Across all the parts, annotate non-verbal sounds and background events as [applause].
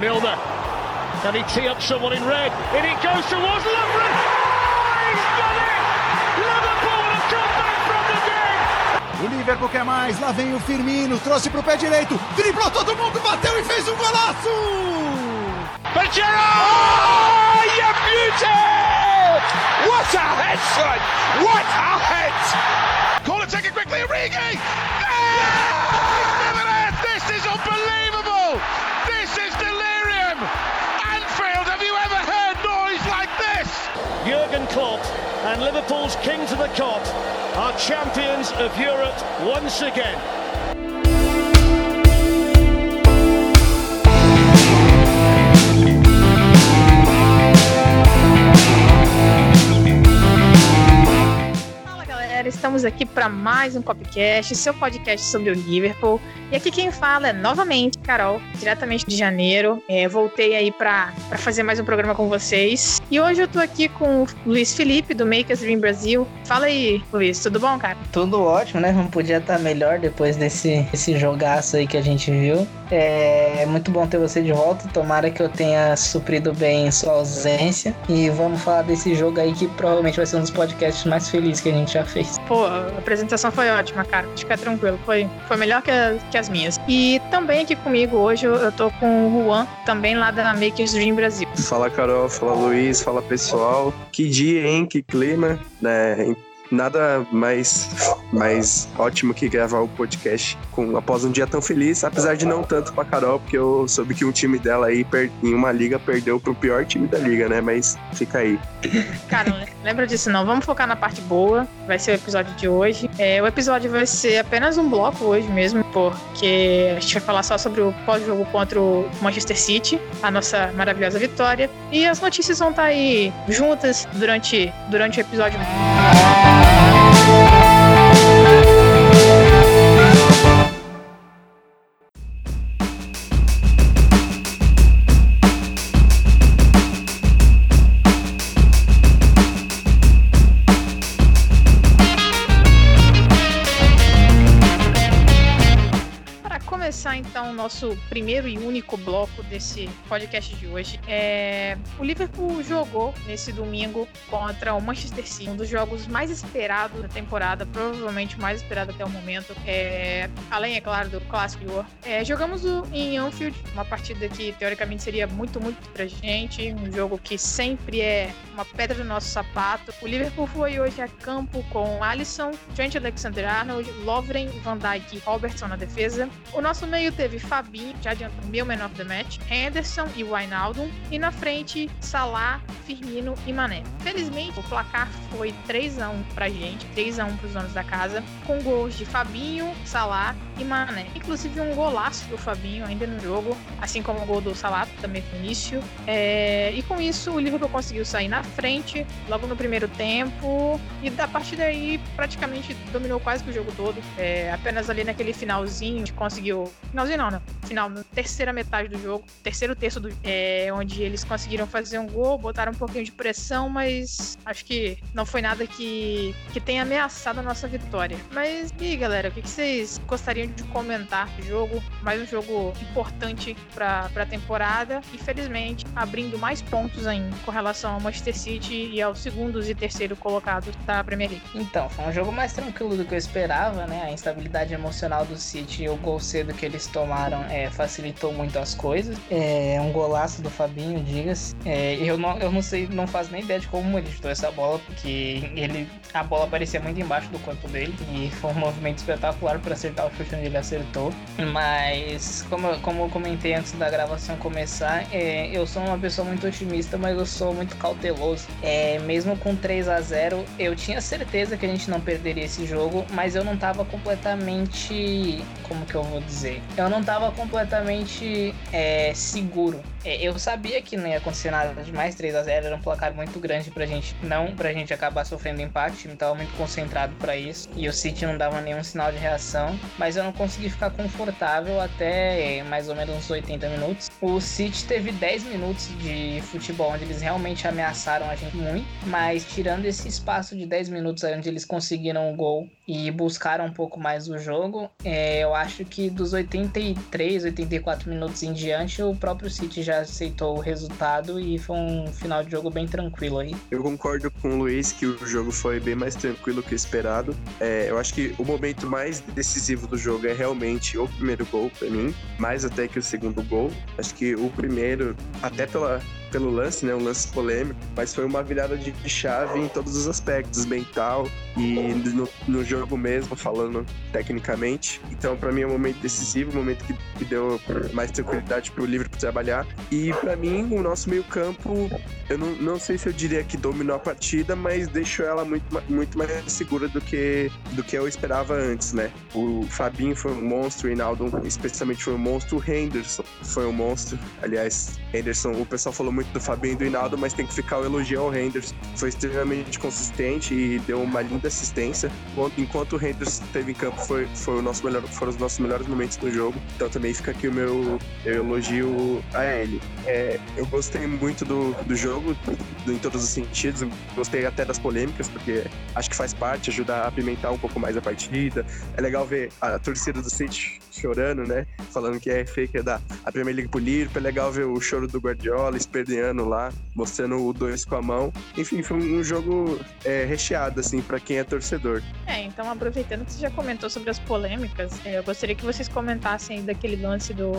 Milner. Can he tee up someone in red? In it goes towards Lovren. Oh, he's done it! Liverpool have come back from the dead. O Liverpool quer mais, lá vem o Firmino, trouxe pro pé direito, driblou todo mundo, bateu e fez um golaço! Pajero! Oh, you beauty! What a head, son! What a head! Call it, take it quickly, Origi! Yeah! This is unbelievable! Klopp and Liverpool's king to the cop are champions of Europe once again. Estamos aqui para mais um Copcast, seu podcast sobre o Liverpool. E aqui quem fala é novamente Carol, diretamente de janeiro. É, voltei aí para fazer mais um programa com vocês. E hoje eu tô aqui com o Luiz Felipe, do Makers Dream Brasil. Fala aí, Luiz, tudo bom, cara? Tudo ótimo, né? Não podia estar melhor depois desse, desse jogaço aí que a gente viu. É muito bom ter você de volta. Tomara que eu tenha suprido bem sua ausência. E vamos falar desse jogo aí que provavelmente vai ser um dos podcasts mais felizes que a gente já fez. Pô, a apresentação foi ótima, cara. Fica tranquilo, foi, foi melhor que, a- que as minhas. E também aqui comigo hoje eu eu tô com o Juan, também lá da Makers Dream Brasil. Fala Carol, fala Luiz, fala pessoal. Que dia, hein? Que clima, né? Nada mais, mais ótimo que gravar o podcast com, após um dia tão feliz, apesar de não tanto pra Carol, porque eu soube que um time dela aí em uma liga perdeu pro pior time da liga, né? Mas fica aí. Cara, não lembra disso não. Vamos focar na parte boa. Vai ser o episódio de hoje. É, o episódio vai ser apenas um bloco hoje mesmo, porque a gente vai falar só sobre o pós-jogo contra o Manchester City, a nossa maravilhosa vitória. E as notícias vão estar aí juntas durante, durante o episódio. Para nosso primeiro e único bloco desse podcast de hoje, é... o Liverpool jogou nesse domingo contra o Manchester City, um dos jogos mais esperados da temporada, provavelmente mais esperado até o momento, é... além, é claro, do clássico de War. É, jogamos o- em Anfield, uma partida que teoricamente seria muito, muito pra gente, um jogo que sempre é uma pedra no nosso sapato. O Liverpool foi hoje a campo com Alisson, Trent Alexander-Arnold, Lovren, Van Dijk e Robertson na defesa. O nosso meio teve Fabinho, já adiantou meu man of the match, Henderson e Wijnaldum. E na frente, Salah, Firmino e Mané. Felizmente, o placar foi 3x1 pra gente, 3x1 pros donos da casa, com gols de Fabinho, Salah e Mané. Inclusive um golaço do Fabinho ainda no jogo, assim como o gol do Salah também no início. É, e com isso, o Liverpool conseguiu sair na frente logo no primeiro tempo. E da partir daí, praticamente dominou quase que o jogo todo. É, apenas ali naquele finalzinho, a conseguiu. Finalzinho não, né? Final, na terceira metade do jogo, terceiro terço do é, onde eles conseguiram fazer um gol, botaram um pouquinho de pressão, mas acho que não foi nada que, que tenha ameaçado a nossa vitória. Mas e aí, galera, o que, que vocês gostariam de comentar do jogo? Mais um jogo importante para a temporada. Infelizmente, abrindo mais pontos ainda com relação ao Manchester City e aos segundos e terceiro colocados da Premier League. Então, foi um jogo mais tranquilo do que eu esperava, né? A instabilidade emocional do City e o gol cedo que eles tomaram é, facilitou muito as coisas. É um golaço do Fabinho, diga-se. É, eu, não, eu não sei, não faço nem ideia de como ele chutou essa bola, porque ele, a bola parecia muito embaixo do corpo dele e foi um movimento espetacular para acertar o chute onde ele acertou. Mas, como, como eu comentei antes da gravação começar, é, eu sou uma pessoa muito otimista, mas eu sou muito cauteloso. É, mesmo com 3 a 0 eu tinha certeza que a gente não perderia esse jogo, mas eu não tava completamente. Como que eu vou dizer? Eu não tava completamente é, seguro. É, eu sabia que não ia acontecer nada demais, 3 a 0 era um placar muito grande pra gente, não pra gente acabar sofrendo empate, o tava muito concentrado pra isso, e o City não dava nenhum sinal de reação, mas eu não consegui ficar confortável até é, mais ou menos uns 80 minutos. O City teve 10 minutos de futebol onde eles realmente ameaçaram a gente muito, mas tirando esse espaço de 10 minutos onde eles conseguiram o gol e buscaram um pouco mais o jogo, é, eu acho que dos 83, 84 minutos em diante, o próprio City já aceitou o resultado e foi um final de jogo bem tranquilo aí. Eu concordo com o Luiz que o jogo foi bem mais tranquilo que o esperado. É, eu acho que o momento mais decisivo do jogo é realmente o primeiro gol para mim, mais até que o segundo gol. Acho que o primeiro, até pela pelo lance, né? Um lance polêmico, mas foi uma virada de chave em todos os aspectos, mental e no, no jogo mesmo, falando tecnicamente. Então, para mim, é um momento decisivo, um momento que, que deu mais tranquilidade pro Liverpool trabalhar. E para mim, o nosso meio-campo, eu não, não sei se eu diria que dominou a partida, mas deixou ela muito, muito mais segura do que, do que eu esperava antes, né? O Fabinho foi um monstro, o Hinaldo especialmente foi um monstro, o Henderson foi um monstro. Aliás, Henderson, o pessoal falou muito muito do Fabinho e do Hinaldo, mas tem que ficar o elogio ao Renders. Foi extremamente consistente e deu uma linda assistência. Enquanto o Renders esteve em campo, foi, foi o nosso melhor, foram os nossos melhores momentos do jogo. Então também fica aqui o meu elogio a ele. É, eu gostei muito do, do jogo, do, em todos os sentidos. Gostei até das polêmicas, porque acho que faz parte, ajuda a apimentar um pouco mais a partida. É legal ver a torcida do City chorando, né? Falando que é fake é da a Premier League pro Liverpool. É legal ver o choro do Guardiola, esperando Adriano lá, mostrando o 2 com a mão. Enfim, foi um jogo é, recheado, assim, para quem é torcedor. É, então aproveitando que você já comentou sobre as polêmicas, é, eu gostaria que vocês comentassem daquele lance do,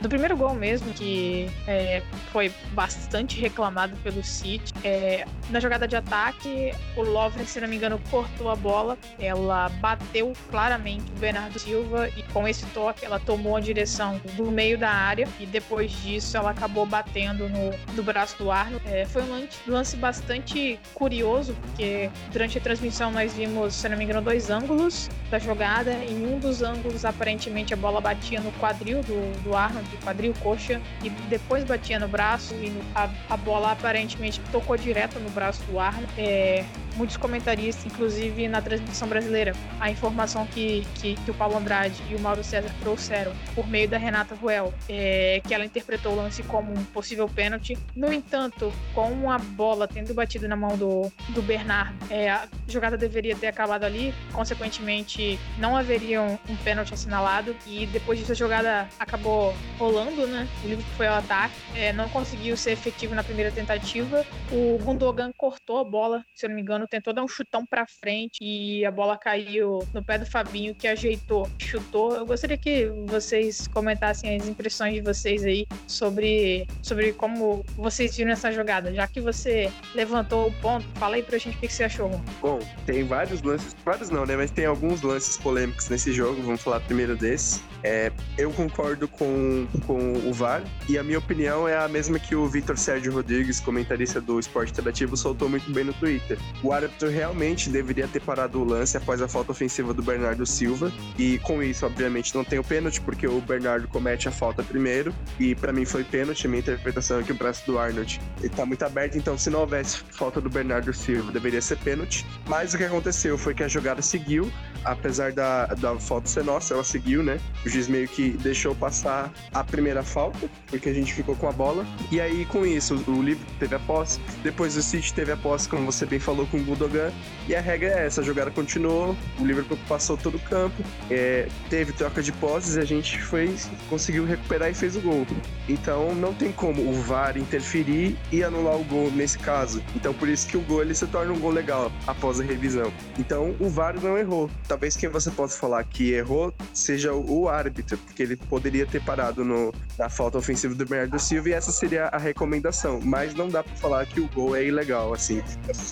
do primeiro gol mesmo, que é, foi bastante reclamado pelo City. É, na jogada de ataque, o Lovren, se não me engano, cortou a bola, ela bateu claramente o Bernardo Silva e com esse toque ela tomou a direção do meio da área e depois disso ela acabou batendo no, do braço do Arno. É, foi um lance bastante curioso, porque durante a transmissão nós vimos, se não me engano, dois ângulos da jogada. Em um dos ângulos, aparentemente, a bola batia no quadril do, do Arnold, quadril coxa, e depois batia no braço, e a, a bola aparentemente tocou direto no braço do Arnold. É, muitos comentaristas, inclusive na transmissão brasileira, a informação que, que, que, o Paulo Andrade e o Mauro César trouxeram por meio da Renata Ruel, é, que ela interpretou o lance como um possível pênalti. No entanto, com a bola tendo batido na mão do, do Bernardo, é, a jogada deveria ter acabado ali, consequentemente não haveria um, um pênalti assinalado e depois disso a jogada acabou rolando, né? O livro foi ao ataque, é, não conseguiu ser efetivo na primeira tentativa. O Gundogan cortou a bola, se eu não me engano, tentou dar um chutão para frente e a bola caiu no pé do Fabinho, que ajeitou, chutou. Eu gostaria que vocês comentassem as impressões de vocês aí sobre, sobre como vocês viram essa jogada. Já que você levantou o ponto, fala aí pra gente o que você achou. Bom, tem vários lances, vários não, né? Mas tem alguns lances polêmicos nesse jogo. Vamos falar primeiro desse. É, eu concordo com, com o VAR e a minha opinião é a mesma que o Vitor Sérgio Rodrigues, comentarista do Esporte Interativo, soltou muito bem no Twitter. O árbitro realmente deveria ter parado o lance após a falta ofensiva do Bernardo Silva. E com isso, obviamente, não tem o pênalti, porque o Bernardo comete a falta primeiro. E para mim foi pênalti. A minha interpretação é que o braço do Arnold ele tá muito aberto. Então, se não houvesse falta do Bernardo Silva, deveria ser pênalti. Mas o que aconteceu foi que a jogada seguiu, apesar da, da falta ser nossa, ela seguiu, né? O juiz meio que deixou passar a primeira falta, porque a gente ficou com a bola. E aí, com isso, o Liverpool teve a posse. Depois o City teve a posse, como você bem falou, com Gundogan. E a regra é essa: a jogada continuou, o Liverpool passou todo o campo, é, teve troca de posses e a gente foi, conseguiu recuperar e fez o gol. Então não tem como o VAR interferir e anular o gol nesse caso. Então por isso que o gol ele se torna um gol legal após a revisão. Então o VAR não errou. Talvez quem você possa falar que errou seja o árbitro, porque ele poderia ter parado no, na falta ofensiva do Bernardo Silva e essa seria a recomendação. Mas não dá para falar que o gol é ilegal, assim.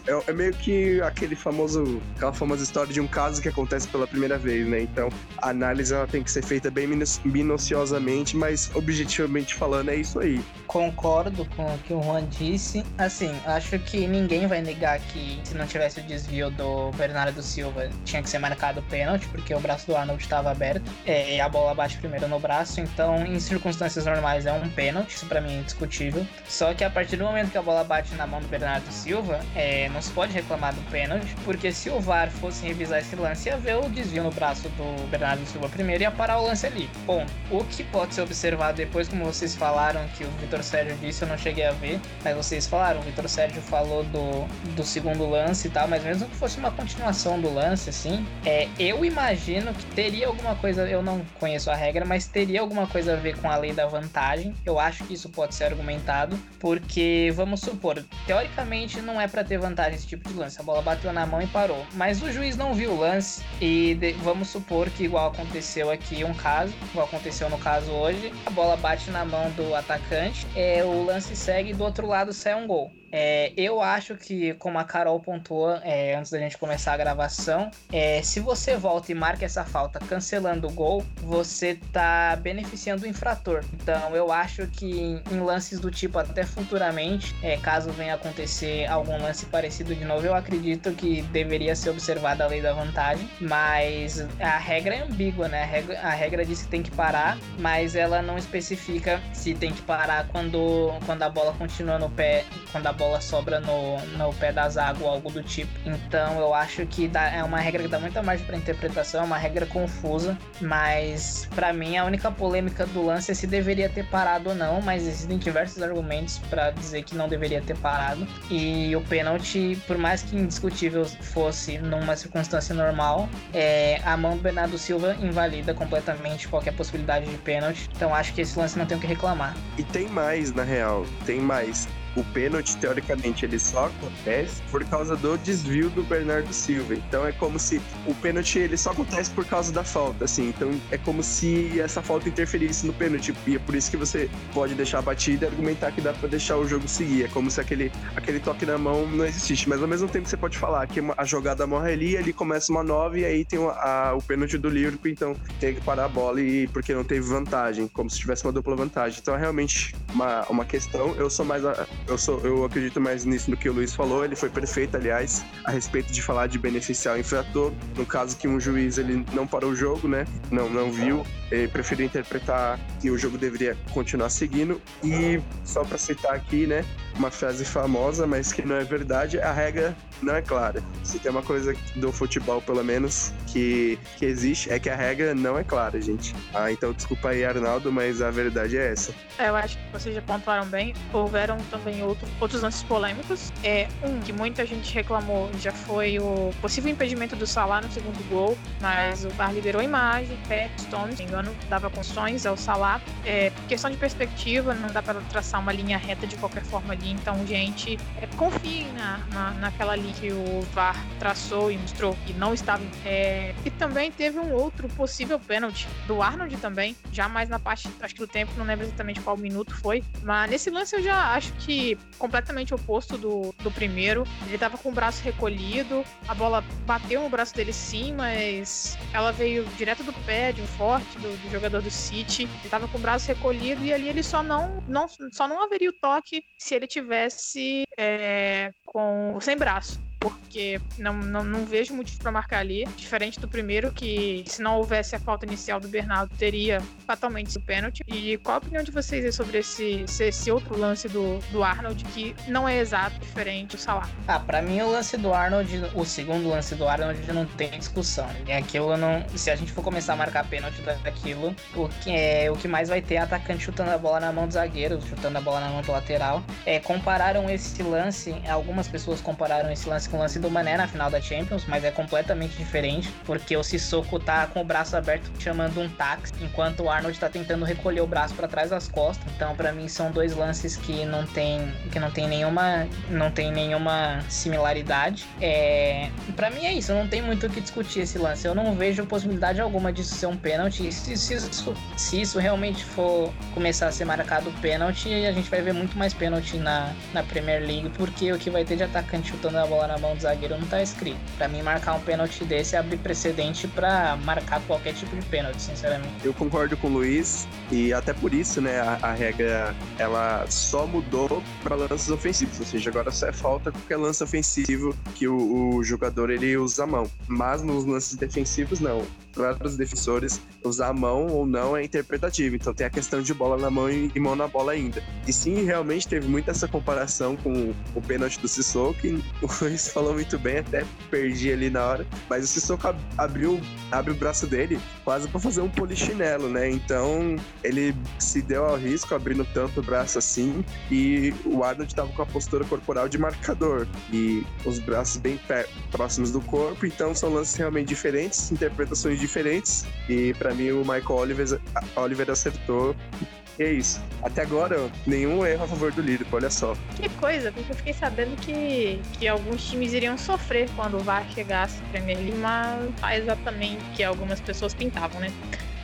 É, é meio que aquele famoso, aquela famosa história de um caso que acontece pela primeira vez, né? Então, a análise ela tem que ser feita bem minuciosamente, mas objetivamente falando é isso aí. Concordo com o que o Juan disse. Assim, acho que ninguém vai negar que se não tivesse o desvio do Bernardo Silva, tinha que ser marcado o pênalti, porque o braço do Arnold estava aberto é, e a bola bate primeiro no braço. Então, em circunstâncias normais, é um pênalti, isso pra mim é indiscutível. Só que a partir do momento que a bola bate na mão do Bernardo Silva, é, não se pode reclamar do pênalti, porque se o VAR fosse revisar esse lance, ia ver o desvio no braço do Bernardo Silva primeiro e ia parar o lance ali. Bom, o que pode ser observado depois, como vocês falaram, que o Vitor Sérgio disse, eu não cheguei a ver, mas vocês falaram, o Vitor Sérgio falou do, do segundo lance e tal, mas mesmo que fosse uma continuação do lance, assim, é, Eu imagino que teria alguma coisa, eu não conheço a regra, mas teria alguma coisa a ver com a lei da vantagem. Eu acho que isso pode ser argumentado, porque vamos supor, teoricamente não é para ter vantagem esse tipo de lance. A bola bateu na mão e parou, mas o juiz não viu o lance e de, vamos supor que igual aconteceu aqui um caso, igual aconteceu no caso hoje, a bola bate na mão do atacante, é, o lance segue e do outro lado sai um gol. É, eu acho que, como a Carol pontuou é, antes da gente começar a gravação, é, se você volta e marca essa falta cancelando o gol, você tá beneficiando o infrator. Então eu acho que em lances do tipo até futuramente, é, caso venha acontecer algum lance parecido de novo, eu acredito que deveria ser observada a lei da vantagem. Mas a regra é ambígua, né? A regra, a regra diz que tem que parar, mas ela não especifica se tem que parar quando, quando a bola continua no pé, quando a bola bola sobra no, no pé das águas, algo do tipo. Então eu acho que dá, é uma regra que dá muita margem para interpretação, é uma regra confusa, mas para mim a única polêmica do lance é se deveria ter parado ou não, mas existem diversos argumentos para dizer que não deveria ter parado. E o pênalti, por mais que indiscutível fosse numa circunstância normal, é, a mão do Bernardo Silva invalida completamente qualquer possibilidade de pênalti. Então acho que esse lance não tem o que reclamar. E tem mais, na real, tem mais o pênalti, teoricamente, ele só acontece por causa do desvio do Bernardo Silva. Então é como se o pênalti ele só acontece por causa da falta, assim. Então é como se essa falta interferisse no pênalti. E é por isso que você pode deixar a batida e argumentar que dá para deixar o jogo seguir. É como se aquele, aquele toque na mão não existisse. Mas ao mesmo tempo você pode falar que a jogada morre ali, ali começa uma nova e aí tem o, a, o pênalti do Liverpool, então tem que parar a bola e porque não teve vantagem, como se tivesse uma dupla vantagem. Então é realmente uma, uma questão. Eu sou mais a, eu, sou, eu acredito mais nisso do que o Luiz falou. Ele foi perfeito, aliás, a respeito de falar de beneficiar o infrator. No caso que um juiz ele não parou o jogo, né? Não, não viu. Ele preferiu interpretar que o jogo deveria continuar seguindo. E só para citar aqui, né? Uma frase famosa, mas que não é verdade, a regra não é clara. Se tem uma coisa do futebol, pelo menos, que, que existe, é que a regra não é clara, gente. Ah, então desculpa aí, Arnaldo, mas a verdade é essa. É, eu acho que vocês já pontuaram bem. Houveram também outro, outros lances polêmicos. É, um que muita gente reclamou já foi o possível impedimento do Salah no segundo gol, mas o VAR liberou a imagem, pé, Stones, se não engano, dava condições ao Salah. É, questão de perspectiva, não dá para traçar uma linha reta de qualquer forma ali, então, gente, é, confie na, na, naquela linha que o VAR traçou e mostrou que não estava. É, e também teve um outro possível pênalti do Arnold também, já mais na parte, acho que do tempo, não lembro exatamente qual minuto foi, mas nesse lance eu já acho que completamente oposto do, do primeiro. Ele tava com o braço recolhido, a bola bateu no braço dele sim, mas ela veio direto do pé, de um forte do, do jogador do City. Ele tava com o braço recolhido e ali ele só não, não, só não haveria o toque se ele tivesse é, com sem braço porque não, não, não vejo motivo para marcar ali. Diferente do primeiro, que se não houvesse a falta inicial do Bernardo, teria fatalmente o pênalti. E qual a opinião de vocês sobre esse, esse outro lance do, do Arnold, que não é exato, diferente do Salah? Ah, pra mim o lance do Arnold, o segundo lance do Arnold não tem discussão. E aquilo não. Se a gente for começar a marcar pênalti daquilo, o que, é, o que mais vai ter é atacante chutando a bola na mão do zagueiro, chutando a bola na mão do lateral. É, compararam esse lance, algumas pessoas compararam esse lance com o lance do Mané na final da Champions, mas é completamente diferente, porque o Sissoko tá com o braço aberto chamando um táxi, enquanto o Arnold tá tentando recolher o braço para trás das costas. Então, para mim são dois lances que não tem que não tem nenhuma não tem nenhuma similaridade. É, para mim é isso, não tem muito o que discutir esse lance. Eu não vejo possibilidade alguma disso ser um pênalti. Se, se, isso, se isso realmente for começar a ser marcado pênalti, a gente vai ver muito mais pênalti na, na Premier League, porque o que vai ter de atacante chutando a bola na mão do zagueiro não tá escrito. Para mim, marcar um pênalti desse é abrir precedente para marcar qualquer tipo de pênalti, sinceramente. Eu concordo com o Luiz e até por isso, né, a, a regra ela só mudou para lances ofensivos, ou seja, agora só é falta qualquer lance ofensivo que o, o jogador ele usa a mão. Mas nos lances defensivos não para os defensores usar a mão ou não é interpretativo. Então tem a questão de bola na mão e mão na bola ainda. E sim, realmente teve muita essa comparação com o pênalti do Sissoko e Luiz [laughs] falou muito bem, até perdi ali na hora. Mas o Sissoko abriu, abre o braço dele quase para fazer um polichinelo, né? Então ele se deu ao risco abrindo tanto o braço assim. E o Arnold tava com a postura corporal de marcador e os braços bem próximos do corpo. Então são lances realmente diferentes, interpretações diferentes. E para mim o Michael Oliver, Oliver acertou é isso. Até agora, nenhum erro a favor do Liverpool, olha só. Que coisa, porque eu fiquei sabendo que, que alguns times iriam sofrer quando o VAR chegasse à Premier League, mas tá exatamente o que algumas pessoas pintavam, né?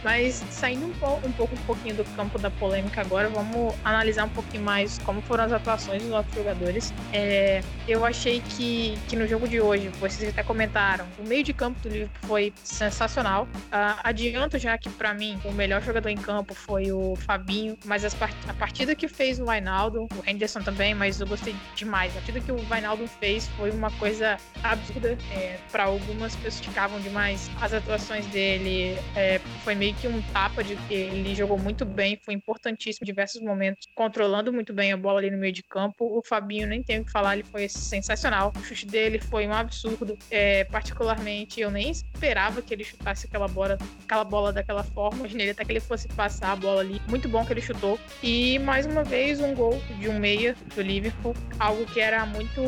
Mas saindo um pouco, um pouco um pouquinho do campo da polêmica agora, vamos analisar um pouquinho mais como foram as atuações dos nossos jogadores. É, eu achei que, que no jogo de hoje, vocês até comentaram, o meio de campo do Liverpool foi sensacional. Uh, adianto já que para mim o melhor jogador em campo foi o Fabinho, mas part a partida que fez o Vainaldo, o Henderson também, mas eu gostei demais. A partida que o Vainaldo fez foi uma coisa absurda. É, para algumas pessoas ficavam demais as atuações dele. É, foi meio que um tapa de que ele jogou muito bem, foi importantíssimo em diversos momentos, controlando muito bem a bola ali no meio de campo. O Fabinho, nem tenho o que falar, ele foi sensacional. O chute dele foi um absurdo. É, particularmente, eu nem esperava que ele chutasse aquela bola, aquela bola daquela forma. Imaginei até que ele fosse passar a bola ali. Muito bom que ele chutou. E mais uma vez, um gol de um meia do Liverpool, algo que era muito,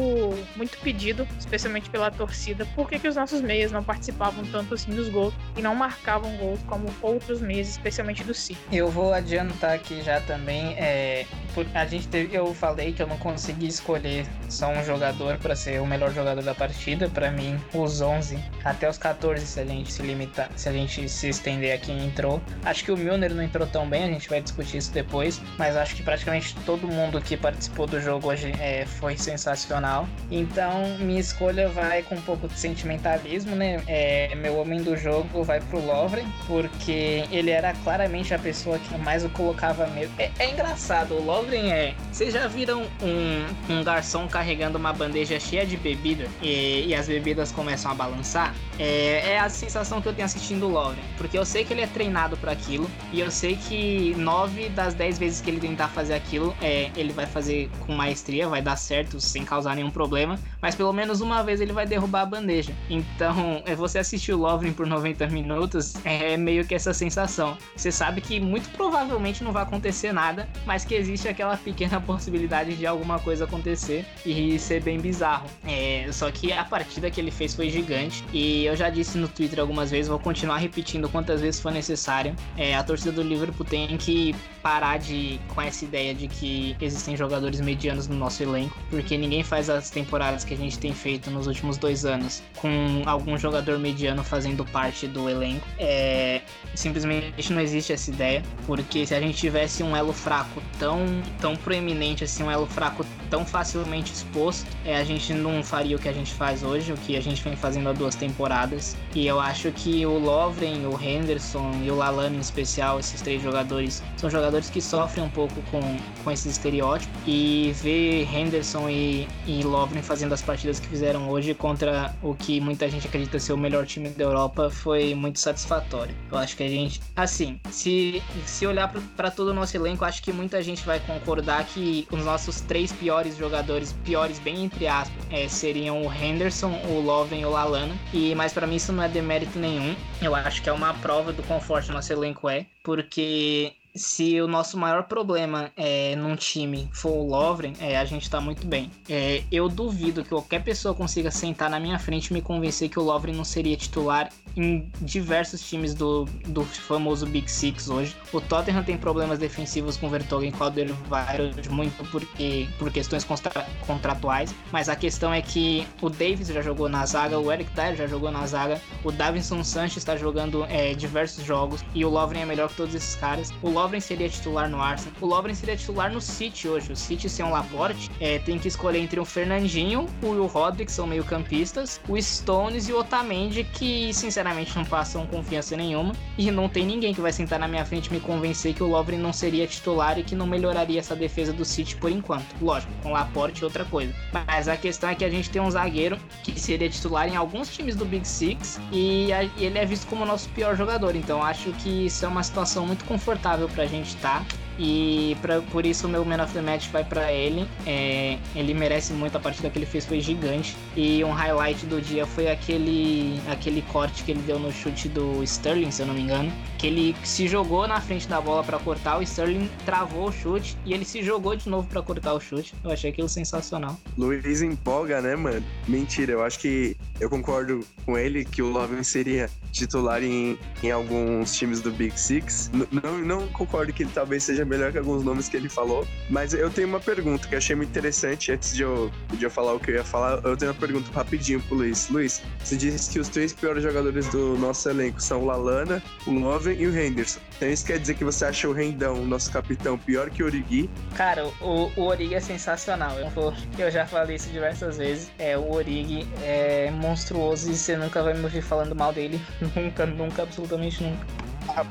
muito pedido, especialmente pela torcida. Por que, que os nossos meias não participavam tanto assim dos gols e não marcavam gols como outros meses, especialmente do City. Eu vou adiantar aqui já também, é, a gente teve, eu falei que eu não consegui escolher só um jogador para ser o melhor jogador da partida. Para mim, os 11 até os 14, se a gente se limitar, se a gente se estender aqui entrou. Acho que o Milner não entrou tão bem, a gente vai discutir isso depois, mas acho que praticamente todo mundo que participou do jogo hoje é, foi sensacional. Então, minha escolha vai com um pouco de sentimentalismo, né? É, meu homem do jogo vai pro Lovren, porque ele era claramente a pessoa que mais o colocava medo. É, é engraçado, o Lovren é. Vocês já viram um, um garçom carregando uma bandeja cheia de bebida e, e as bebidas começam a balançar? É, é, a sensação que eu tenho assistindo o. Porque eu sei que ele é treinado para aquilo e eu sei que nove das dez vezes que ele tentar fazer aquilo, é, ele vai fazer com maestria, vai dar certo sem causar nenhum problema. Mas pelo menos uma vez ele vai derrubar a bandeja. Então, é você assistir o Lovren por 90 minutos é meio que essa essa sensação. Você sabe que muito provavelmente não vai acontecer nada, mas que existe aquela pequena possibilidade de alguma coisa acontecer e ser bem bizarro. É, só que a partida que ele fez foi gigante e eu já disse no Twitter algumas vezes, vou continuar repetindo quantas vezes for necessário. É, a torcida do Liverpool tem que parar de com essa ideia de que existem jogadores medianos no nosso elenco, porque ninguém faz as temporadas que a gente tem feito nos últimos dois anos com algum jogador mediano fazendo parte do elenco. É, simplesmente não existe essa ideia, porque se a gente tivesse um elo fraco tão, tão proeminente assim, um elo fraco tão facilmente exposto, é, a gente não faria o que a gente faz hoje, o que a gente vem fazendo há duas temporadas. E eu acho que o Lovren, o Henderson e o Lalana em especial, esses três jogadores, são jogadores que sofrem um pouco com, com esse estereótipo. E ver Henderson e, e Lovren fazendo as partidas que fizeram hoje contra o que muita gente acredita ser o melhor time da Europa foi muito satisfatório. Eu acho que a gente, assim, se, se olhar para todo o nosso elenco, acho que muita gente vai concordar que os nossos três piores jogadores, piores bem entre aspas, é, seriam o Henderson, o Lovren e o Lalana. E mas para mim isso não é demérito nenhum. Eu acho que é uma prova do conforto do nosso elenco é, porque se o nosso maior problema é num time for o Lovren, é, a gente tá muito bem. É, eu duvido que qualquer pessoa consiga sentar na minha frente e me convencer que o Lovren não seria titular em diversos times do, do famoso Big Six hoje. O Tottenham tem problemas defensivos com o Vertonghen e com o muito porque, por questões contra, contratuais, mas a questão é que o Davis já jogou na zaga, o Eric Dyer já jogou na zaga, o Davinson Sanchez está jogando é, diversos jogos e o Lovren é melhor que todos esses caras. O Lovren seria titular no Arsenal, o Lovren seria titular no City hoje. O City sem um Laporte é, tem que escolher entre o Fernandinho, o Will Rodrick, são meio campistas, o Stones e o Otamendi, que sinceramente não passam confiança nenhuma. E não tem ninguém que vai sentar na minha frente e me convencer que o Lovren não seria titular e que não melhoraria essa defesa do City por enquanto. Lógico, com Laporte e outra coisa. Mas a questão é que a gente tem um zagueiro que seria titular em alguns times do Big Six e ele é visto como o nosso pior jogador. Então acho que isso é uma situação muito confortável pra gente estar. Tá E pra, por isso o meu Man of the Match vai para ele. É, ele merece muito, a partida que ele fez foi gigante. E um highlight do dia foi aquele, aquele corte que ele deu no chute do Sterling, se eu não me engano. Que ele se jogou na frente da bola para cortar, o Sterling travou o chute e ele se jogou de novo para cortar o chute. Eu achei aquilo sensacional. Luiz empolga, né, mano? Mentira, eu acho que eu concordo com ele que o Lovren seria titular em, em alguns times do Big Six. N não, não concordo que ele talvez seja melhor que alguns nomes que ele falou, mas eu tenho uma pergunta que achei muito interessante antes de eu, de eu falar o que eu ia falar. Eu tenho uma pergunta rapidinho pro Luiz. Luiz, você disse que os três piores jogadores do nosso elenco são o Lalana, o Lovren e o Henderson. Então isso quer dizer que você acha o Rendão, nosso capitão, pior que o Origi? Cara, o, o Origi é sensacional. Eu, eu já falei isso diversas vezes. É, o Origi é monstruoso e você nunca vai me ouvir falando mal dele. [laughs] Nunca, nunca, absolutamente nunca.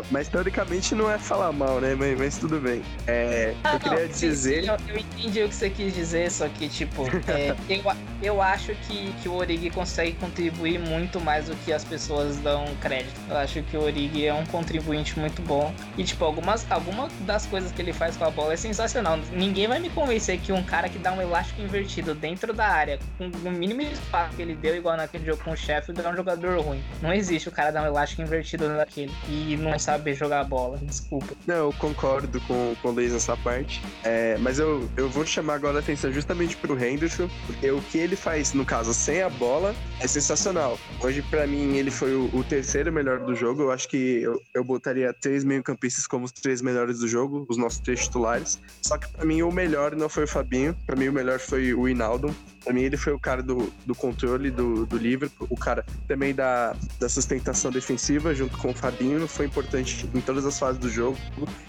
Mas teoricamente não é falar mal, né, mas, mas tudo bem. É, ah, eu queria não, dizer. Eu, eu, entendi o que você quis dizer, só que, tipo, [laughs] é, eu, eu acho que, que o Origi consegue contribuir muito mais do que as pessoas dão crédito. Eu acho que o Origi é um contribuinte muito bom. E, tipo, algumas, algumas das coisas que ele faz com a bola é sensacional. Ninguém vai me convencer que um cara que dá um elástico invertido dentro da área, com o mínimo espaço que ele deu, igual naquele jogo com o Sheffield, é um jogador ruim. Não existe o cara dar um elástico invertido naquele. E não saber jogar bola, desculpa. Não, eu concordo com, com o Luiz nessa parte. É, mas eu, eu vou chamar agora a atenção justamente pro Henderson, porque o que ele faz, no caso, sem a bola, é sensacional. Hoje, para mim, ele foi o, o, terceiro melhor do jogo. Eu acho que eu, eu botaria três meio-campistas como os três melhores do jogo, os nossos três titulares. Só que para mim, o melhor não foi o Fabinho, para mim, o melhor foi o Hinaldo. Pra mim, ele foi o cara do, do controle do, do Liverpool, o cara também da, da sustentação defensiva, junto com o Fabinho, foi importante em todas as fases do jogo.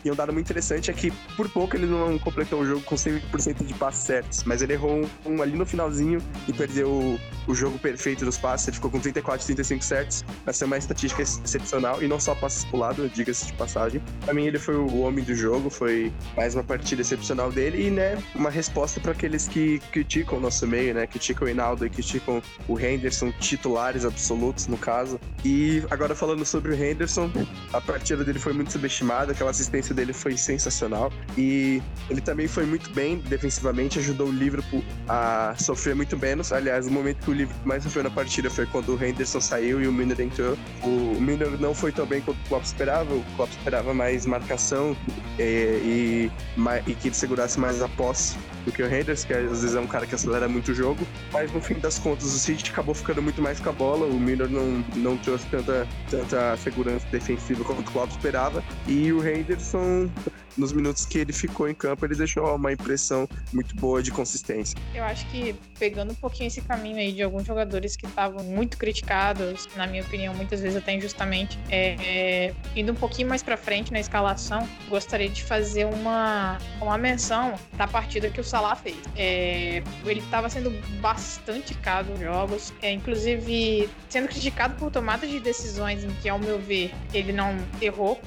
E um dado muito interessante é que, por pouco, ele não completou o jogo com 100% de passes certos, mas ele errou um, um, ali no finalzinho e perdeu o, jogo perfeito dos passes. Ele ficou com 34, 35 certos. Essa é uma estatística excepcional e não só passes pro lado, diga-se de passagem. Pra mim, ele foi o homem do jogo, foi mais uma partida excepcional dele e, né, uma resposta para aqueles que criticam o nosso meio né? Criticam o Hinaldo e criticam o Henderson, titulares absolutos no caso. E agora falando sobre o Henderson, a partida dele foi muito subestimada, aquela assistência dele foi sensacional. E ele também foi muito bem defensivamente, ajudou o Liverpool a sofrer muito menos. Aliás, o momento que o Liverpool mais sofreu na partida foi quando o Henderson saiu e o Milner entrou. O Milner não foi tão bem quanto o Klopp esperava, o Klopp esperava mais marcação e, e, e que ele segurasse mais a posse do que o Henderson, que às vezes é um cara que acelera muito o jogo. Mas no fim das contas, o City acabou ficando muito mais com a bola. O Miller não, não trouxe tanta, tanta segurança defensiva como o Klopp esperava. E o Henderson nos minutos que ele ficou em campo, ele deixou uma impressão muito boa de consistência. Eu acho que pegando um pouquinho esse caminho aí de alguns jogadores que estavam muito criticados, na minha opinião, muitas vezes até injustamente, é, é, indo um pouquinho mais para frente na escalação, gostaria de fazer uma, uma menção da partida que o Salah fez. É, ele estava sendo bastante caro nos jogos, é, inclusive sendo criticado por tomadas de decisões em que, ao meu ver, ele não errou,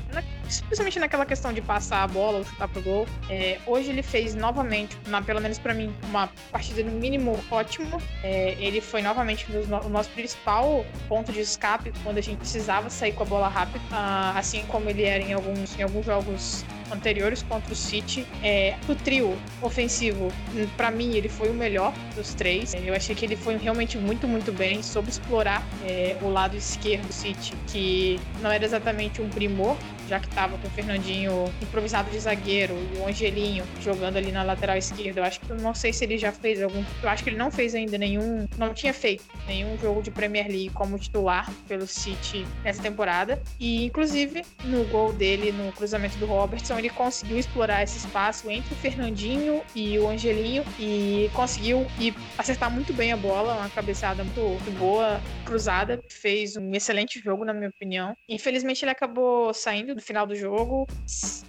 especialmente naquela questão de passar a bola ou chutar pro gol. É, hoje ele fez novamente, na, pelo menos para mim, uma partida no mínimo ótimo. É, ele foi novamente o nosso principal ponto de escape quando a gente precisava sair com a bola rápida, ah, assim como ele era em alguns, em alguns jogos anteriores contra o City. É, o trio ofensivo, para mim, ele foi o melhor dos três. Eu achei que ele foi realmente muito, muito bem, soube explorar é, o lado esquerdo do City, que não era exatamente um primor, já que estava com o Fernandinho improvisado de zagueiro e o Angelinho jogando ali na lateral esquerda. Eu acho que eu não sei se ele já fez algum. Eu acho que ele não fez ainda nenhum. Não tinha feito nenhum jogo de Premier League como titular pelo City nessa temporada. E inclusive no gol dele, no cruzamento do Robertson, ele conseguiu explorar esse espaço entre o Fernandinho e o Angelinho e conseguiu ir acertar muito bem a bola, uma cabeçada muito, muito boa, cruzada. Fez um excelente jogo, na minha opinião. Infelizmente ele acabou saindo no final do jogo,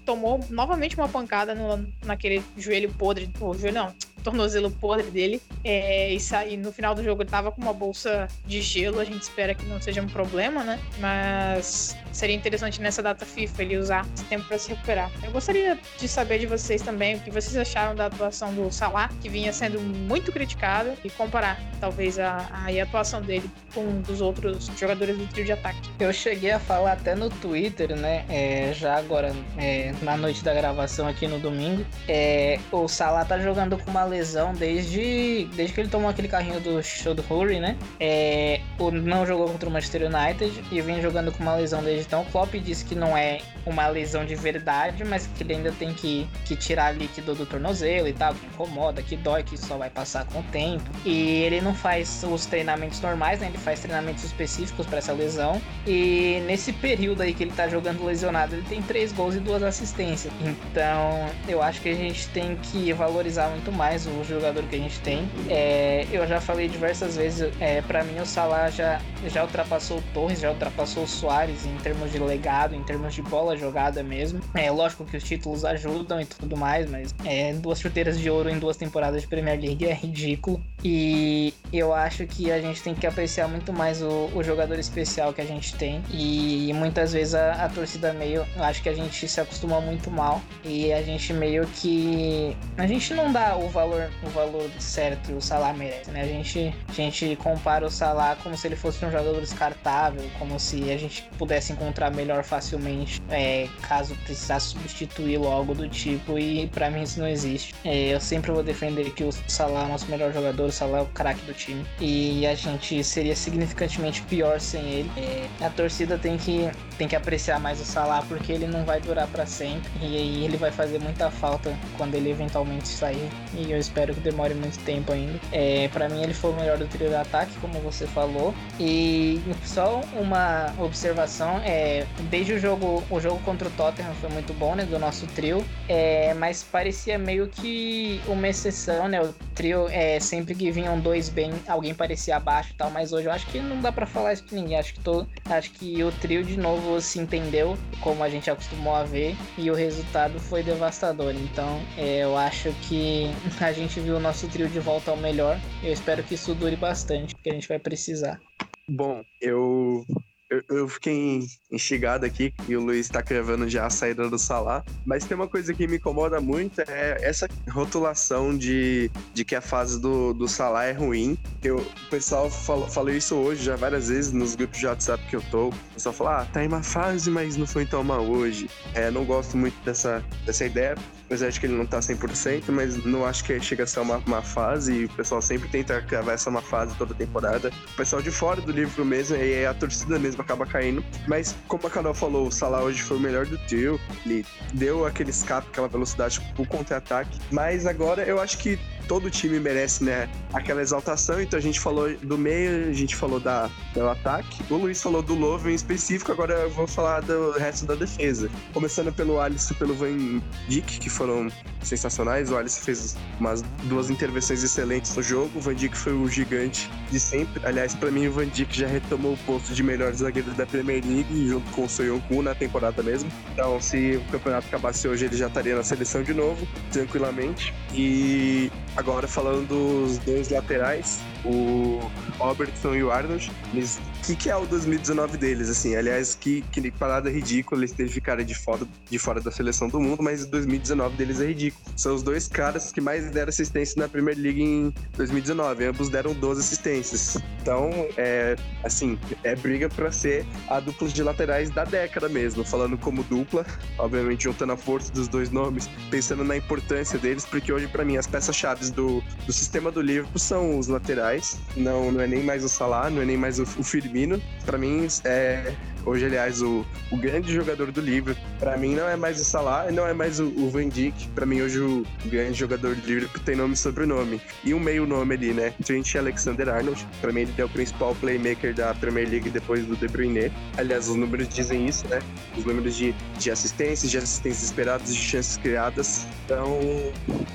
tomou novamente uma pancada no, naquele joelho podre. O joelho não, tornozelo podre dele. É, e, e no final do jogo ele tava com uma bolsa de gelo. A gente espera que não seja um problema, né? Mas seria interessante nessa data FIFA ele usar esse tempo para se recuperar. Eu gostaria de saber de vocês também o que vocês acharam da atuação do Salah, que vinha sendo muito criticada, e comparar talvez a, a, a atuação dele com um dos outros jogadores do trio de ataque. Eu cheguei a falar até no Twitter, né? É, já agora, é, na noite da gravação aqui no domingo, é, o Salah tá jogando com uma lesão desde, desde que ele tomou aquele carrinho do show do né? É, o, não jogou contra o Manchester United e vem jogando com uma lesão desde então. O Klopp disse que não é uma lesão de verdade, mas que ele ainda tem que, que tirar líquido do tornozelo e tal, que incomoda, que dói, que só vai passar com o tempo. E ele não faz os treinamentos normais, né? Ele faz treinamentos específicos para essa lesão. E nesse período aí que ele tá jogando lesionado, ele tem três gols e duas assistências. Então, eu acho que a gente tem que valorizar muito mais o jogador que a gente tem. É, eu já falei diversas vezes, é, para mim o Salah já, já ultrapassou o Torres, já ultrapassou o Soares em termos de legado, em termos de bola jogada mesmo. É lógico que os títulos ajudam e tudo mais, mas é, duas chuteiras de ouro em duas temporadas de Premier League é ridículo. E eu acho que a gente tem que apreciar muito mais o, o jogador especial que a gente tem. E muitas vezes a, a torcida meio. Acho que a gente se acostuma muito mal. E a gente meio que. A gente não dá o valor, o valor certo o Salah merece, né? A gente, a gente compara o Salah como se ele fosse um jogador descartável, como se a gente pudesse encontrar melhor facilmente, é, caso precisasse substituí-lo, algo do tipo. E para mim isso não existe. É, eu sempre vou defender que o Salah é o nosso melhor jogador, o Salah é o craque do time. E a gente seria significantemente pior sem ele. É, a torcida tem que, tem que apreciar mais o Salah porque ele não vai durar para sempre. E aí ele vai fazer muita falta quando ele eventualmente sair. E eu espero que demore muito tempo ainda. É, para mim ele foi o melhor do trio de ataque, como você falou. E só uma observação, é, desde o jogo, o jogo contra o Tottenham foi muito bom, né, do nosso trio. É, mas parecia meio que uma exceção, né? O trio é sempre que vinham dois bem, alguém parecia abaixo e tal, mas hoje eu acho que não dá para falar isso pra ninguém. Acho que tô, acho que o trio de novo se entendeu, como a gente acostumou a ver, e o resultado foi devastador. Então, é, eu acho que a gente viu o nosso trio de volta ao melhor. Eu espero que isso dure bastante, porque a gente vai precisar. Bom, eu eu, eu, fiquei instigado aqui e o Luiz tá cravando já a saída do Salah. Mas tem uma coisa que me incomoda muito: é essa rotulação de, de que a fase do, do Salah é ruim. Eu, o pessoal falou, isso hoje já várias vezes nos grupos de WhatsApp que eu tô. O pessoal fala: ah, tá em uma fase, mas não foi tão mal hoje. É, não gosto muito dessa, dessa ideia apesar de que ele não tá 100%, mas não acho que chega a ser uma, uma fase, e o pessoal sempre tenta cravar essa uma fase toda temporada. O pessoal de fora do livro mesmo, e a torcida mesmo acaba caindo. Mas, como a Canal falou, o Salah hoje foi o melhor do trio, ele deu aquele escape, aquela velocidade pro contra-ataque, mas agora eu acho que todo time merece, né, aquela exaltação. Então a gente falou do meio, a gente falou da, do ataque. O Luiz falou do Love em específico, agora eu vou falar do resto da defesa. Começando pelo Alisson e pelo Van Dijk, que foram sensacionais. O Alisson fez umas duas intervenções excelentes no jogo. O Van Dijk foi o gigante de sempre. Aliás, para mim, o Van Dijk já retomou o posto de melhor zagueiro da Premier League, junto com o Soyuncu na temporada mesmo. Então, se o campeonato acabasse hoje, ele já estaria na seleção de novo, tranquilamente. E agora, falando dos dois laterais, o Robertson e o Arnold, eles que, que é o 2019 deles, assim? Aliás, que, que parada ridícula eles terem ficado de fora, de fora da seleção do mundo, mas o 2019 deles é ridículo. São os dois caras que mais deram assistência na Premier League em 2019. Ambos deram 12 assistências. Então, é assim, é briga para ser a dupla de laterais da década mesmo. Falando como dupla, obviamente juntando a força dos dois nomes, pensando na importância deles, porque hoje, para mim, as peças-chave do, do sistema do Liverpool são os laterais. Não, não é nem mais o Salah, não é nem mais o, o Firmino. Para mim, é, hoje, aliás, o, o grande jogador do livro, para mim não é mais o Salah, não é mais o, Van Dijk, para mim hoje o grande jogador do livro tem nome e sobrenome. E um meio nome ali, né? Trent Alexander-Arnold, para mim ele é o principal playmaker da Premier League depois do De Bruyne. Aliás, os números dizem isso, né? Os números de, de assistências, de assistências esperadas, de chances criadas. Então,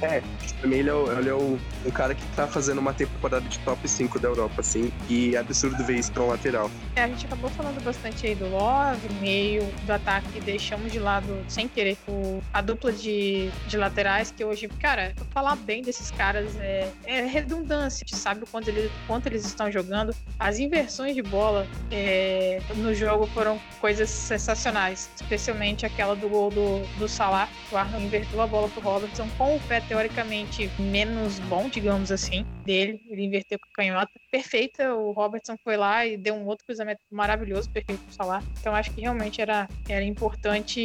é, pra mim ele é, o, ele é o, o cara que tá fazendo uma temporada de top 5 da Europa, assim, e é absurdo ver isso pra um lateral. É, a gente acabou falando bastante aí do Love, meio do ataque, deixamos de lado, sem querer, o, a dupla de, de laterais, que hoje, cara, falar bem desses caras é, é redundância. A gente sabe quanto eles, quanto eles estão jogando. As inversões de bola é, no jogo foram coisas sensacionais, especialmente aquela do gol do, do Salah. O Arnold inverteu a bola pro Robertson com o pé teoricamente menos bom, digamos assim, dele. Ele inverteu com a canhota. Perfeita, o Robertson foi lá e deu um outro cruzamento maravilhoso, perfeito pro Salah. Então acho que realmente era, era importante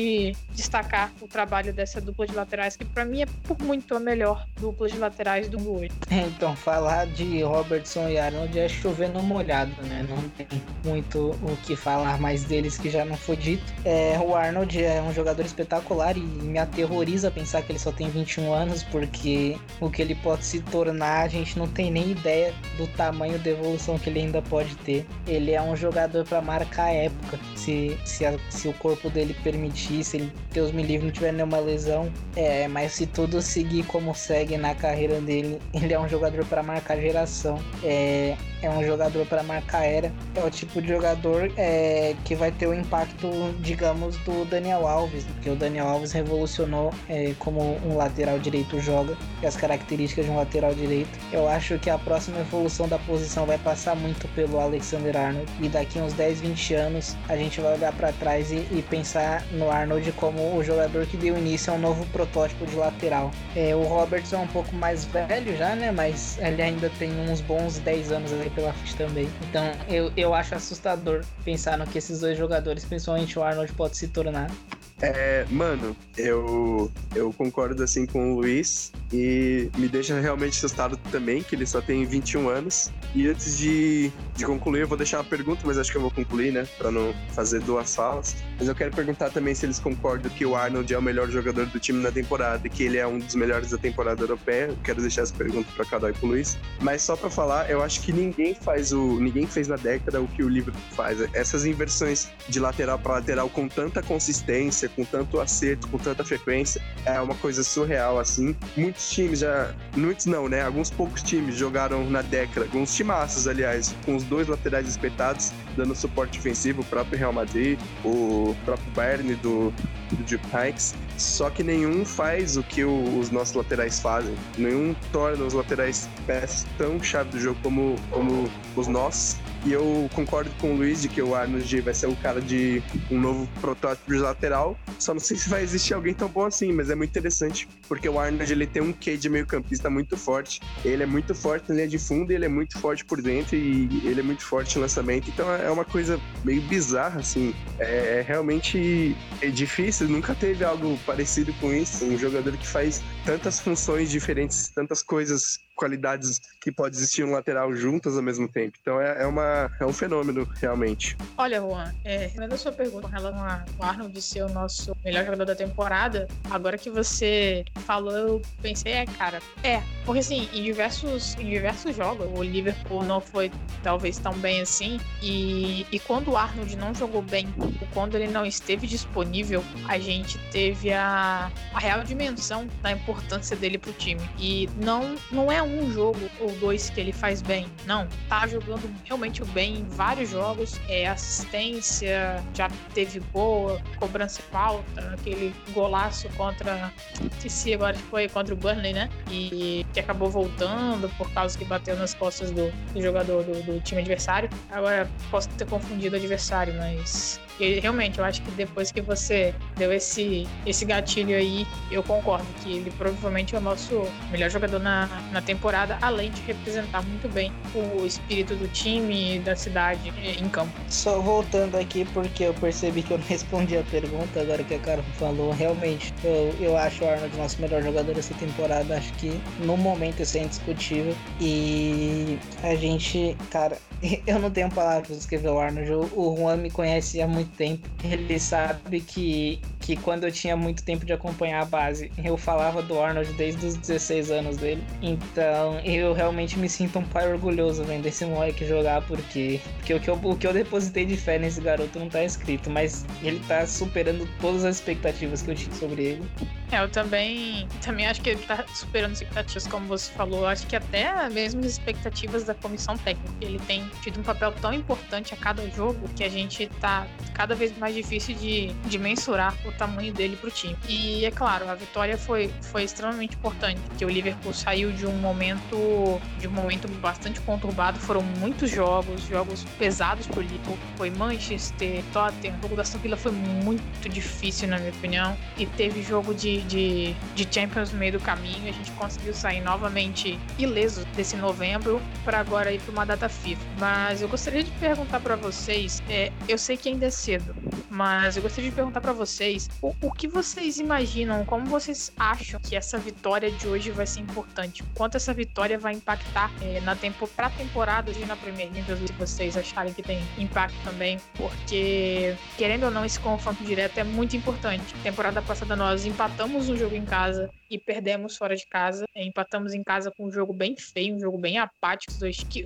destacar o trabalho dessa dupla de laterais, que para mim é por muito a melhor dupla de laterais do mundo hoje. Então, falar de Robertson e Arnold é chover no molhado, né? Não tem muito o que falar mais deles que já não foi dito. É, o Arnold é um jogador espetacular e me aterroriza pensar que ele só tem 21 anos, porque o que ele pode se tornar, a gente não tem nem ideia do tamanho da evolução que ele ainda pode ter. Ele é um jogador para marcar a época. Se, se, a, se o corpo dele permitir, se ele, Deus me livre, não tiver nenhuma lesão. É, mas se tudo seguir como segue na carreira dele, [laughs] ele é um jogador para marcar geração. É, é um jogador para marcar era. É o tipo de jogador é, que vai ter o impacto, digamos, do Daniel Alves, porque o Daniel Alves revolucionou é, como um lateral direito joga e as características de um lateral direito. Eu acho que a próxima evolução da posição vai passar muito pelo Alexander Arnold e daqui uns 10, 20 anos a gente vai olhar para trás e, e, pensar no Arnold como o jogador que deu início a um novo protótipo de lateral. É, o Robertson é um pouco mais velho já, né? Mas ele ainda tem uns bons 10 anos pela frente também. Então eu, eu acho assustador pensar no que esses dois jogadores, principalmente o Arnold, pode se tornar. É, mano, eu, eu concordo assim com o Luiz e me deixa realmente assustado também, que ele só tem 21 anos. E antes de, de concluir, eu vou deixar uma pergunta, mas acho que eu vou concluir, né? Pra não fazer duas falas. Mas eu quero perguntar também se eles concordam que o Arnold é o melhor jogador do time na temporada e que ele é um dos melhores da temporada europeia. Eu quero deixar essa pergunta pra cada e pro Luiz. Mas só pra falar, eu acho que ninguém faz o. ninguém fez na década o que o livro faz. Essas inversões de lateral para lateral com tanta consistência, com tanto acerto, com tanta frequência, é uma coisa surreal, assim. Muitos times já. Muitos não, né? Alguns poucos times jogaram na década, alguns timaços, aliás, com os dois laterais espetados, dando suporte ofensivo, o próprio Real Madrid, o próprio Bayern do, do Duke Hikes. Só que nenhum faz o que o, os nossos laterais fazem. Nenhum torna os laterais peças tão chave do jogo como, como os nossos. E eu concordo com o Luiz de que o Arnold vai ser o cara de um novo protótipo de lateral. Só não sei se vai existir alguém tão bom assim, mas é muito interessante, porque o Arnold ele tem um quê de meio campista muito forte. Ele é muito forte na linha de fundo, ele é muito forte por dentro e ele é muito forte no lançamento. Então é uma coisa meio bizarra, assim. É, é realmente é difícil, nunca teve algo parecido com isso. Um jogador que faz tantas funções diferentes, tantas coisas qualidades que pode existir um lateral juntas ao mesmo tempo. Então é, é, uma, é um fenômeno, realmente. Olha, Juan, é, a sua pergunta com relação ao Arnold ser o nosso melhor jogador da temporada, agora que você falou, eu pensei, é, cara, é. Porque assim, em diversos, em diversos jogos, o Liverpool não foi talvez tão bem assim. E, e quando o Arnold não jogou bem, ou quando ele não esteve disponível, a gente teve a, a real dimensão da importância dele pro time. E não, não é um jogo ou dois que ele faz bem. Não, tá jogando realmente bem em vários jogos. É assistência, já teve boa, cobrança falta, aquele golaço contra. Se agora foi contra o Burnley, né? E que acabou voltando por causa que bateu nas costas do, do jogador do, do time adversário. Agora posso ter confundido o adversário, mas e realmente, eu acho que depois que você deu esse, esse gatilho aí, eu concordo que ele provavelmente é o nosso melhor jogador na, na temporada, além de representar muito bem o espírito do time e da cidade em campo. Só voltando aqui, porque eu percebi que eu não [laughs] respondi a pergunta, agora que a Carol falou, realmente, eu, eu acho o Arnold nosso melhor jogador dessa temporada, acho que no momento isso é indiscutível. E a gente, cara, [laughs] eu não tenho palavras para descrever o Arnold, o Juan me conhece há muito tempo. Ele sabe que, que quando eu tinha muito tempo de acompanhar a base, eu falava do Arnold desde os 16 anos dele. Então eu realmente me sinto um pai orgulhoso vendo esse moleque jogar, porque, porque o, que eu, o que eu depositei de fé nesse garoto não tá escrito, mas ele tá superando todas as expectativas que eu tinha sobre ele. É, eu também, também acho que ele tá superando expectativas, como você falou. Acho que até mesmo as expectativas da comissão técnica. Ele tem tido um papel tão importante a cada jogo que a gente tá cada vez mais difícil de, de mensurar o tamanho dele pro time. E é claro, a vitória foi, foi extremamente importante, porque o Liverpool saiu de um momento de um momento bastante conturbado, foram muitos jogos, jogos pesados pro Liverpool. Foi Manchester, Tottenham, o jogo da Aston Villa foi muito difícil na minha opinião, e teve jogo de, de, de Champions no meio do caminho, a gente conseguiu sair novamente ileso desse novembro para agora ir para uma data FIFA. Mas eu gostaria de perguntar para vocês, é, eu sei que ainda é cedo, mas eu gostaria de perguntar para vocês o, o, que vocês imaginam, como vocês acham que essa vitória de hoje vai ser importante, quanto essa vitória vai impactar é, na tempo para temporada e na Premier League, se vocês acharem que tem impacto também, porque querendo ou não esse confronto direto é muito importante. Temporada passada nós empatamos um jogo em casa e perdemos fora de casa, é, empatamos em casa com um jogo bem feio, um jogo bem apático,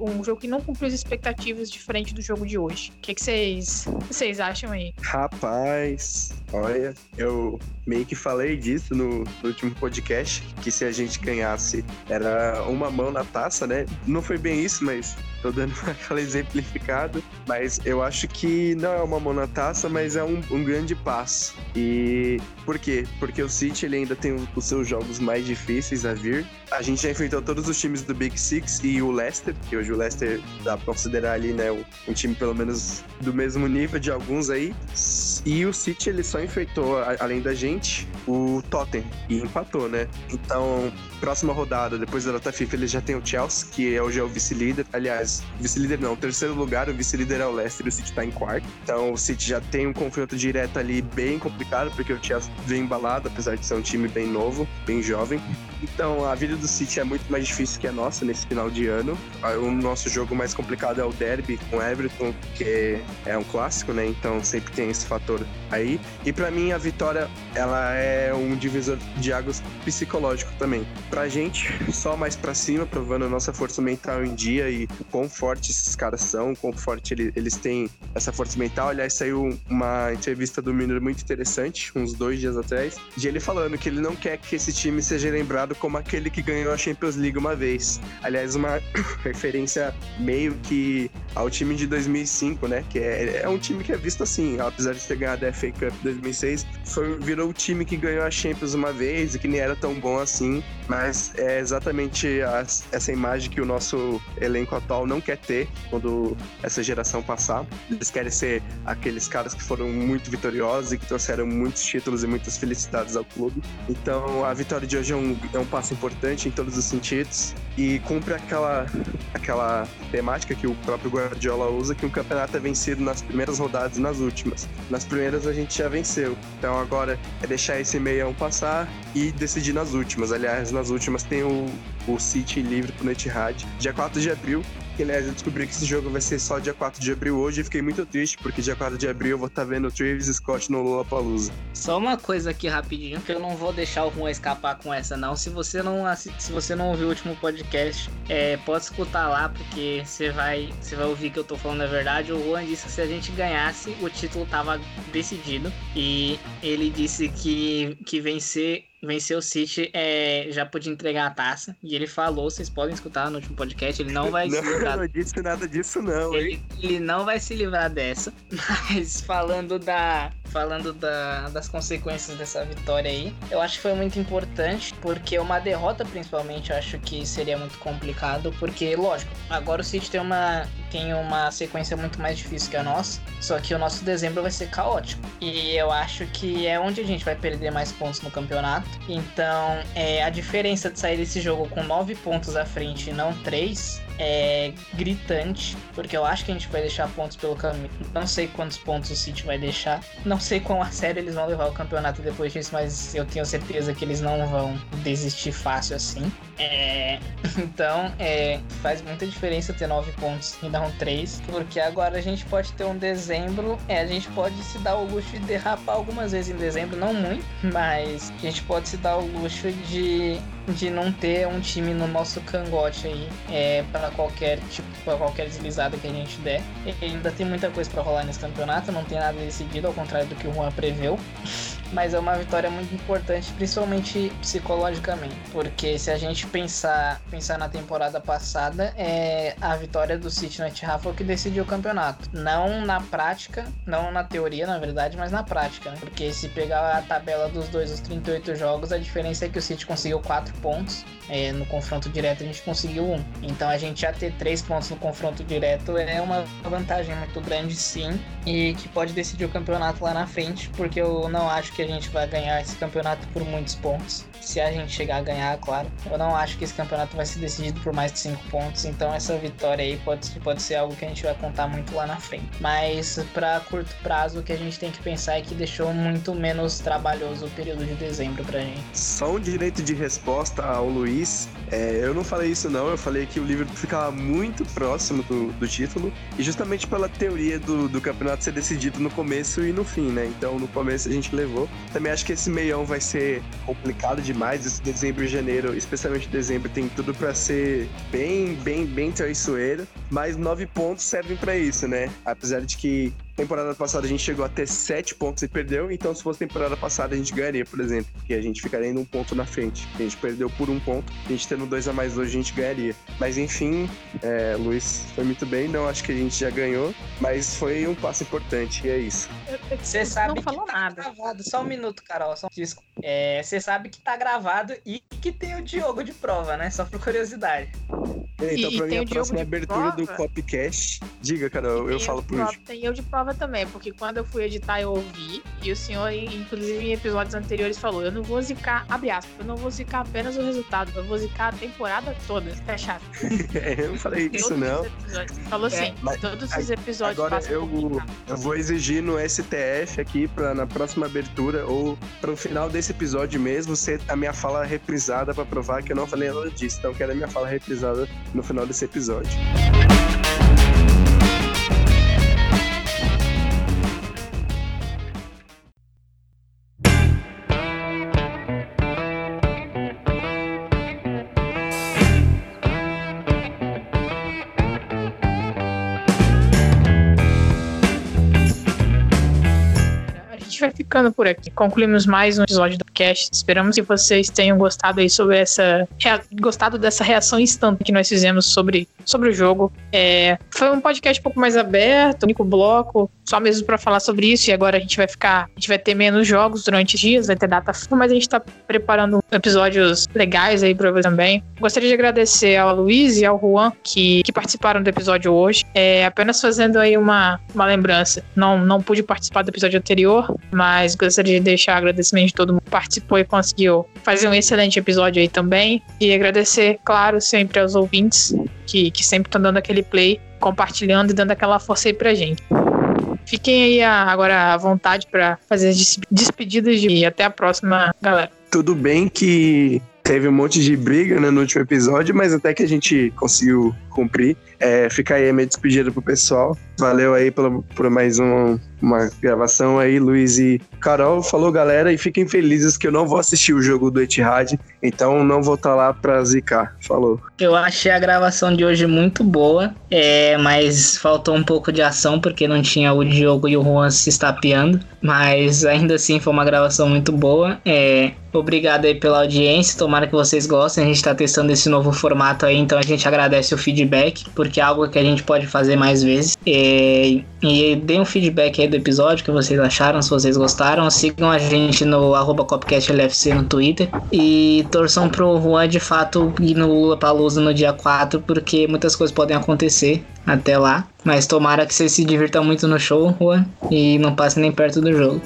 um jogo que não cumpriu as expectativas diferente do jogo de hoje. O que, vocês acham aí? Rapaz, olha, eu meio que falei disso no, no, último podcast, que se a gente ganhasse era uma mão na taça, né? Não foi bem isso, mas tô dando [laughs] aquela exemplificada. Mas eu acho que não é uma mão na taça, mas é um, um grande passo. E por quê? Porque o City ele ainda tem os seus jogos mais difíceis a vir. A gente já enfrentou todos os times do Big Six e o Leicester, que hoje o Leicester dá pra considerar ali, né, um time pelo menos do mesmo nível de alguns aí. E o City ele só enfrentou, além da gente, o Tottenham e empatou, né? Então, próxima rodada, depois da data FIFA, ele já tem o Chelsea, que hoje é o vice-líder. Aliás, vice-líder não, terceiro lugar, o vice-líder é o Leicester o City tá em quarto. Então, o City já tem um confronto direto ali bem complicado, porque o Chelsea vem embalado, apesar de ser um time bem novo, bem jovem. Então, a vida do City é muito mais difícil que a nossa nesse final de ano. O nosso jogo mais complicado é o derby com Everton, que é um clássico, né? Então, sempre tem esse fator aí. E para mim, a vitória, ela é um divisor de águas psicológico também. Pra gente, só mais para cima, provando a nossa força mental em dia e o quão forte esses caras são, o quão forte eles têm essa força mental. Aliás, saiu uma entrevista do Miller muito interessante, uns dois dias atrás, de ele falando que ele não quer que esse time seja lembrado como aquele que ganhou a Champions League uma vez. Aliás, uma [coughs] referência meio que ao time de 2005, né? Que é, é um time que é visto assim, apesar de ter ganhado a FA Cup 2006, foi, virou o time que ganhou a Champions uma vez e que nem era tão bom assim, mas é exatamente essa imagem que o nosso elenco atual não quer ter quando essa geração passar. Eles querem ser aqueles caras que foram muito vitoriosos e que trouxeram muitos títulos e muitas felicidades ao clube. Então a vitória de hoje é um, é um passo importante em todos os sentidos e cumpre aquela, aquela temática que o próprio Guardiola usa, que o campeonato é vencido nas primeiras rodadas e nas últimas. Nas primeiras a gente já venceu, então agora é deixar esse meião passar e decidir nas últimas. Aliás, nas últimas tem o, o City livre pro Etihad, dia 4 de abril, que, aliás, eu descobri que esse jogo vai ser só dia 4 de abril hoje e fiquei muito triste, porque dia 4 de abril eu vou estar tá vendo o Travis Scott no Lollapalooza. Só uma coisa aqui rapidinho, que eu não vou deixar o Juan escapar com essa não. Se você não se você não ouviu o último podcast, é, pode escutar lá, porque você vai, você vai ouvir que eu tô falando a verdade. O Juan disse que se a gente ganhasse, o título tava decidido. E ele disse que, que vencer vencer o City é, já podia entregar a taça. Ele falou, vocês podem escutar no último podcast, ele não vai não, se livrar. [laughs] Não disse nada disso, não, ele, ele, não vai se livrar dessa. [laughs] Mas falando da. Falando da, das consequências dessa vitória aí, eu acho que foi muito importante, porque uma derrota, principalmente, eu acho que seria muito complicado, porque, lógico, agora o City tem uma, tem uma sequência muito mais difícil que a nossa, só que o nosso dezembro vai ser caótico. E eu acho que é onde a gente vai perder mais pontos no campeonato. Então, é, a diferença de sair desse jogo com 9 pontos à frente e não 3 é gritante, porque eu acho que a gente vai deixar pontos pelo caminho. Não sei quantos pontos o City vai deixar, não sei quão a sério eles vão levar o campeonato depois disso, mas eu tenho certeza que eles não vão desistir fácil assim. É... [laughs] Então, é... faz muita diferença ter 9 pontos e não 3, porque agora a gente pode ter um dezembro, é, a gente pode se dar o luxo de derrapar algumas vezes em dezembro, não muito, mas a gente pode se dar o luxo de de não ter um time no nosso cangote aí é, para qualquer tipo, para qualquer deslizada que a gente der. E ainda tem muita coisa para rolar nesse campeonato, não tem nada decidido, ao contrário do que o Juan preveu. Mas é uma vitória muito importante, principalmente psicologicamente, porque se a gente pensar, pensar na temporada passada, é a vitória do City no Etihad foi o que decidiu o campeonato. Não na prática, não na teoria, na verdade, mas na prática, né? Porque se pegar a tabela dos dois, os 38 jogos, a diferença é que o City conseguiu 4 pontos é, no confronto direto a gente conseguiu um. Então a gente já ter três pontos no confronto direto é uma vantagem muito grande, sim, e que pode decidir o campeonato lá na frente, porque eu não acho que a gente vai ganhar esse campeonato por muitos pontos. Se a gente chegar a ganhar, claro. Eu não acho que esse campeonato vai ser decidido por mais de cinco pontos, então essa vitória aí pode, pode ser algo que a gente vai contar muito lá na frente. Mas para curto prazo, o que a gente tem que pensar é que deixou muito menos trabalhoso o período de dezembro pra gente. Só um direito de resposta ao Luiz é, eu não falei isso não, eu falei que o Liverpool ficava muito próximo do, do título e justamente pela teoria do, do campeonato ser decidido no começo e no fim, né? Então no começo a gente levou. Também acho que esse meião vai ser complicado demais, esse dezembro e janeiro, especialmente dezembro, tem tudo para ser bem, bem, bem traiçoeiro, mas nove pontos servem para isso, né? Apesar de que Temporada passada a gente chegou a ter 7 pontos e perdeu, então se fosse temporada passada a gente ganharia, por exemplo, porque a gente ficaria ainda um ponto na frente. A gente perdeu por um ponto, a gente tendo dois a mais hoje a gente ganharia. Mas enfim, é, Luiz foi muito bem, não acho que a gente já ganhou, mas foi um passo importante e é isso. Você sabe não falou que tá nada. gravado, só um minuto, Carol, só um disco. É, você sabe que tá gravado e que tem o Diogo de prova, né? Só por curiosidade. Então, e, pra mim, a próxima abertura do Copcast. Diga, Carol, eu falo por último. Tem eu de prova também, porque quando eu fui editar, eu ouvi. E o senhor, inclusive, em episódios anteriores, falou: eu não vou zicar, abre aspas, eu não vou zicar apenas o resultado, eu vou zicar a temporada toda. Fecha é, [laughs] eu não falei todos isso, não. Falou assim, é, mas, todos os episódios Agora eu, eu vou exigir no STF aqui, pra, na próxima abertura, ou para o final desse episódio mesmo, ser a minha fala reprisada para provar que eu não falei nada disso. Então, quero a minha fala reprisada no final desse episódio. Ficando por aqui. Concluímos mais um episódio do cast. Esperamos que vocês tenham gostado aí sobre essa. gostado dessa reação instantânea que nós fizemos sobre, sobre o jogo. É, foi um podcast um pouco mais aberto, único bloco, só mesmo para falar sobre isso. E agora a gente vai ficar. A gente vai ter menos jogos durante os dias, vai ter data mas a gente tá preparando episódios legais aí pra você também. Gostaria de agradecer ao Luiz e ao Juan que, que participaram do episódio hoje. É, apenas fazendo aí uma, uma lembrança. Não, não pude participar do episódio anterior, mas gostaria de deixar agradecimento de todo mundo que participou e conseguiu fazer um excelente episódio aí também. E agradecer, claro, sempre aos ouvintes que, que sempre estão dando aquele play, compartilhando e dando aquela força aí pra gente. Fiquem aí agora à vontade para fazer as despedidas e até a próxima, galera. Tudo bem que teve um monte de briga né, no último episódio, mas até que a gente conseguiu cumprir. É, fica aí a minha despedida pro pessoal. Valeu aí por, por mais um, uma gravação aí, Luiz e Carol. Falou, galera, e fiquem felizes que eu não vou assistir o jogo do Etihad, então não vou estar tá lá pra zicar. Falou. Eu achei a gravação de hoje muito boa, é, mas faltou um pouco de ação porque não tinha o Diogo e o Juan se estapeando, mas ainda assim foi uma gravação muito boa. É, obrigado aí pela audiência, tomara que vocês gostem. A gente tá testando esse novo formato aí, então a gente agradece o feedback, porque é algo que a gente pode fazer mais vezes. E, e deem um feedback aí do episódio, que vocês acharam, se vocês gostaram. Sigam a gente no arroba CopcastLFC no Twitter. E torçam pro Juan de fato ir no Lula Palusa no dia 4, porque muitas coisas podem acontecer até lá. Mas tomara que vocês se divirtam muito no show, Juan, e não passem nem perto do jogo.